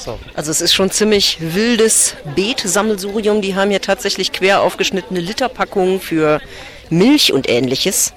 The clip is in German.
So. Also es ist schon ziemlich wildes Beet-Sammelsurium. Die haben hier tatsächlich quer aufgeschnittene Literpackungen für Milch und ähnliches.